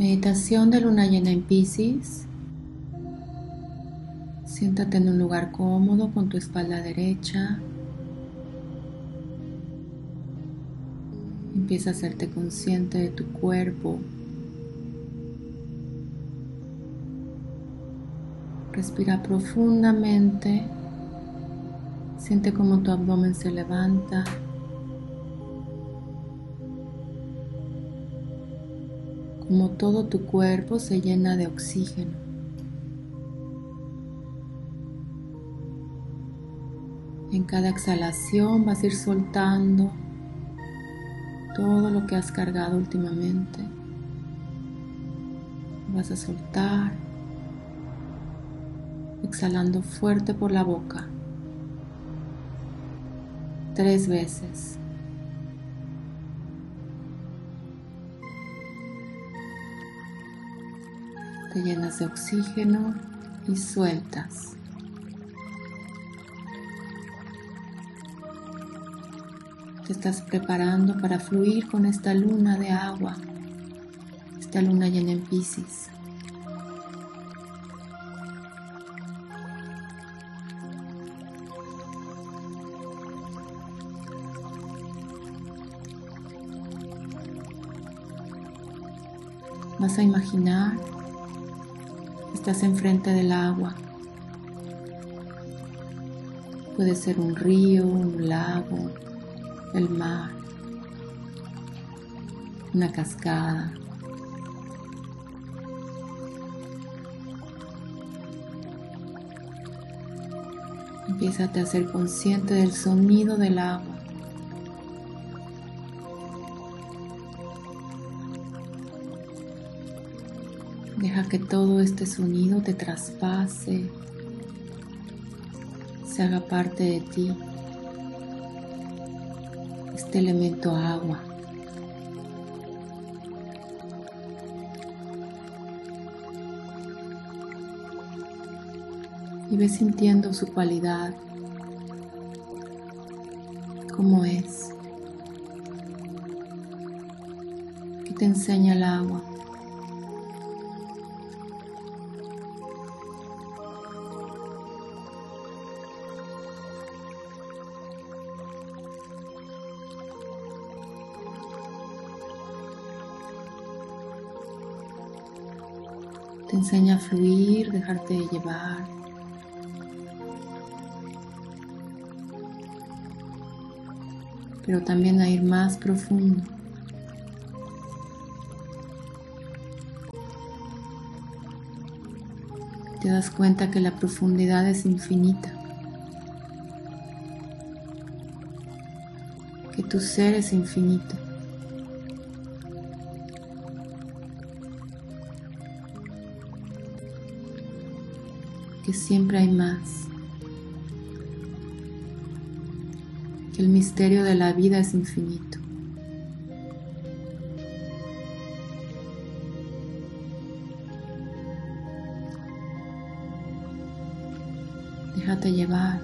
Meditación de luna llena en Pisces. Siéntate en un lugar cómodo con tu espalda derecha. Empieza a hacerte consciente de tu cuerpo. Respira profundamente. Siente como tu abdomen se levanta. Como todo tu cuerpo se llena de oxígeno. En cada exhalación vas a ir soltando todo lo que has cargado últimamente. Vas a soltar, exhalando fuerte por la boca. Tres veces. Te llenas de oxígeno y sueltas. Te estás preparando para fluir con esta luna de agua, esta luna llena en Pisces. Vas a imaginar Estás enfrente del agua. Puede ser un río, un lago, el mar, una cascada. Empieza a ser consciente del sonido del agua. Deja que todo este sonido te traspase, se haga parte de ti, este elemento agua. Y ve sintiendo su cualidad, cómo es, qué te enseña el agua. Te enseña a fluir, dejarte de llevar. Pero también a ir más profundo. Te das cuenta que la profundidad es infinita. Que tu ser es infinito. Siempre hay más, que el misterio de la vida es infinito. Déjate llevar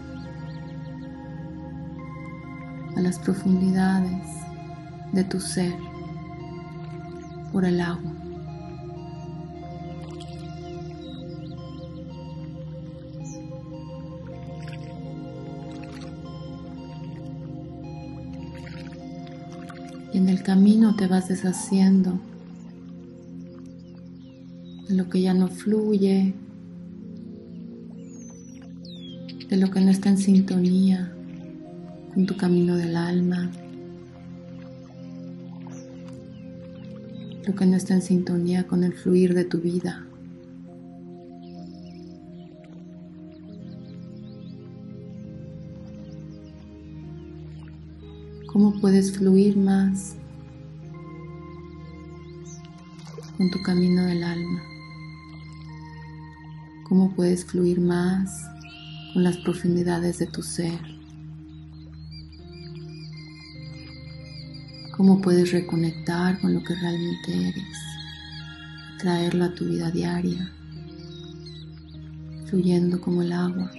a las profundidades de tu ser por el agua. Camino te vas deshaciendo de lo que ya no fluye, de lo que no está en sintonía con tu camino del alma, lo que no está en sintonía con el fluir de tu vida. cómo puedes fluir más con tu camino del alma, cómo puedes fluir más con las profundidades de tu ser, cómo puedes reconectar con lo que realmente eres, traerlo a tu vida diaria, fluyendo como el agua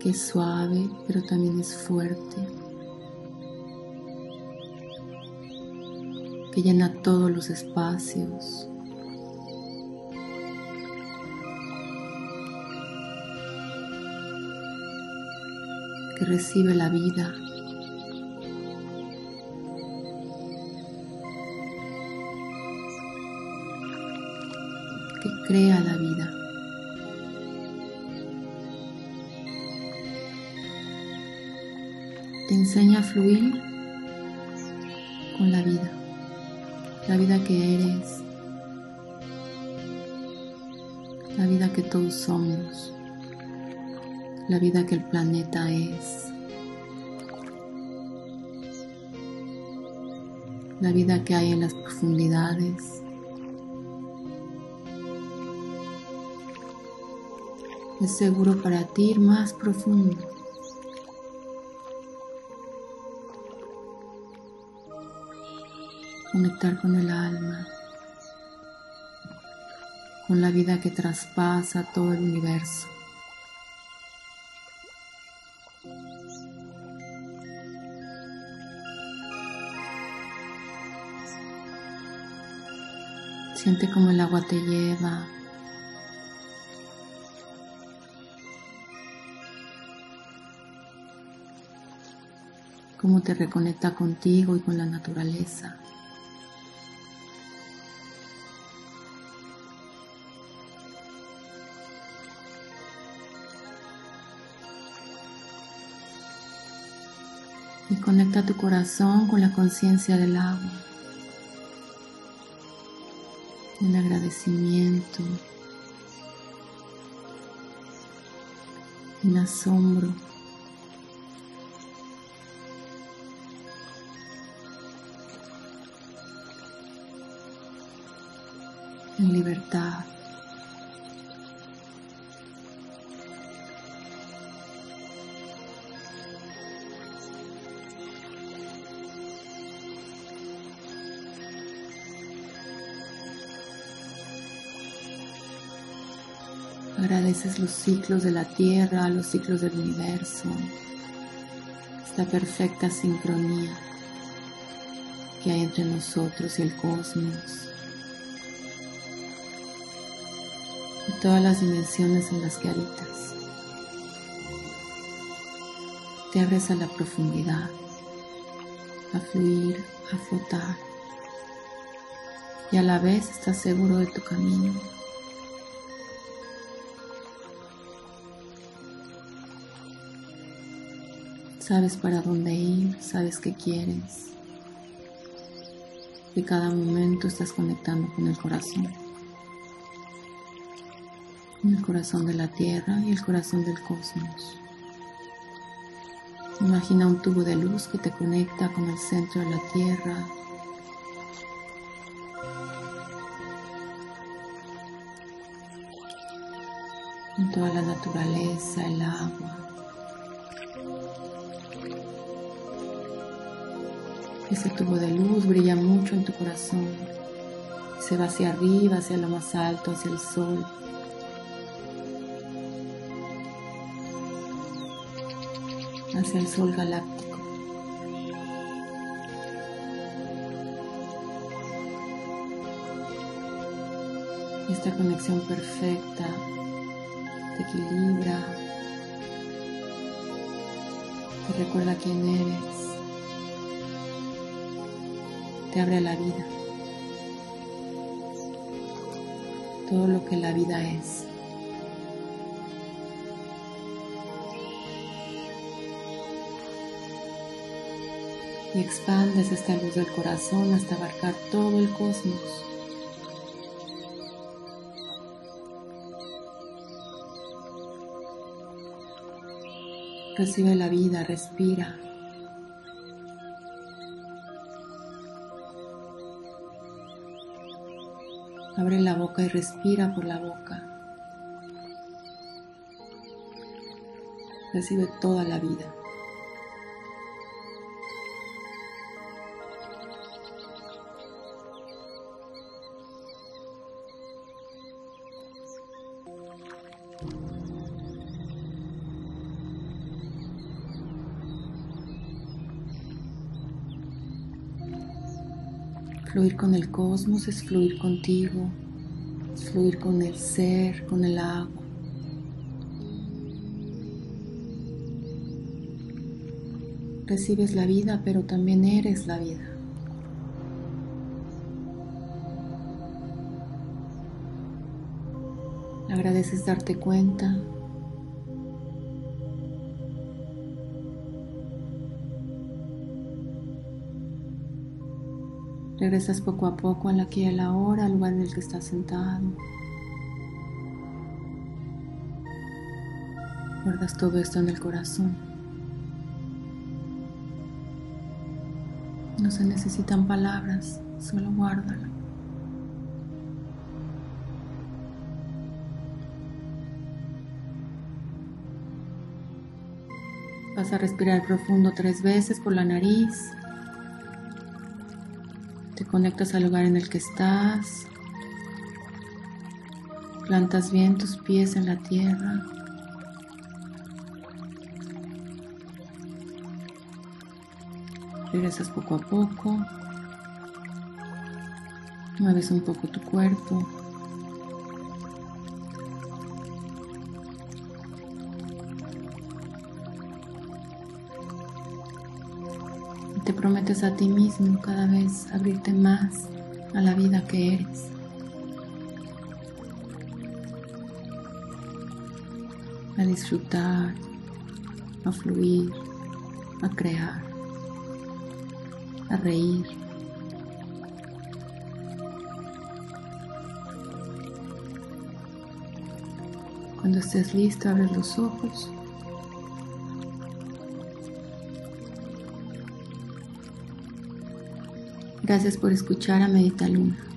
que es suave, pero también es fuerte, que llena todos los espacios. que recibe la vida. que crea la vida. Te enseña a fluir con la vida, la vida que eres, la vida que todos somos la vida que el planeta es, la vida que hay en las profundidades. Es seguro para ti ir más profundo. Conectar con el alma, con la vida que traspasa todo el universo. Siente como el agua te lleva. Cómo te reconecta contigo y con la naturaleza. Conecta tu corazón con la conciencia del agua un agradecimiento, un asombro. en libertad. Agradeces los ciclos de la Tierra, los ciclos del universo, esta perfecta sincronía que hay entre nosotros y el cosmos. Y todas las dimensiones en las que habitas. Te abres a la profundidad, a fluir, a flotar. Y a la vez estás seguro de tu camino. Sabes para dónde ir, sabes qué quieres. Y cada momento estás conectando con el corazón. el corazón de la tierra y el corazón del cosmos. Imagina un tubo de luz que te conecta con el centro de la tierra. Con toda la naturaleza, el agua. Ese tubo de luz brilla mucho en tu corazón. Se va hacia arriba, hacia lo más alto, hacia el sol. Hacia el sol galáctico. Esta conexión perfecta te equilibra, te recuerda quién eres te abre la vida. Todo lo que la vida es. Y expandes esta luz del corazón hasta abarcar todo el cosmos. Recibe la vida, respira. Abre la boca y respira por la boca. Recibe toda la vida. Con el cosmos es fluir contigo, es fluir con el ser, con el agua. Recibes la vida, pero también eres la vida. Agradeces darte cuenta Regresas poco a poco la aquí y a la hora, al lugar en el que estás sentado. Guardas todo esto en el corazón. No se necesitan palabras, solo guárdalo. Vas a respirar profundo tres veces por la nariz. Te conectas al lugar en el que estás. Plantas bien tus pies en la tierra. Regresas poco a poco. Mueves un poco tu cuerpo. Prometes a ti mismo cada vez abrirte más a la vida que eres. A disfrutar, a fluir, a crear, a reír. Cuando estés listo, abre los ojos Gracias por escuchar a Medita Luna.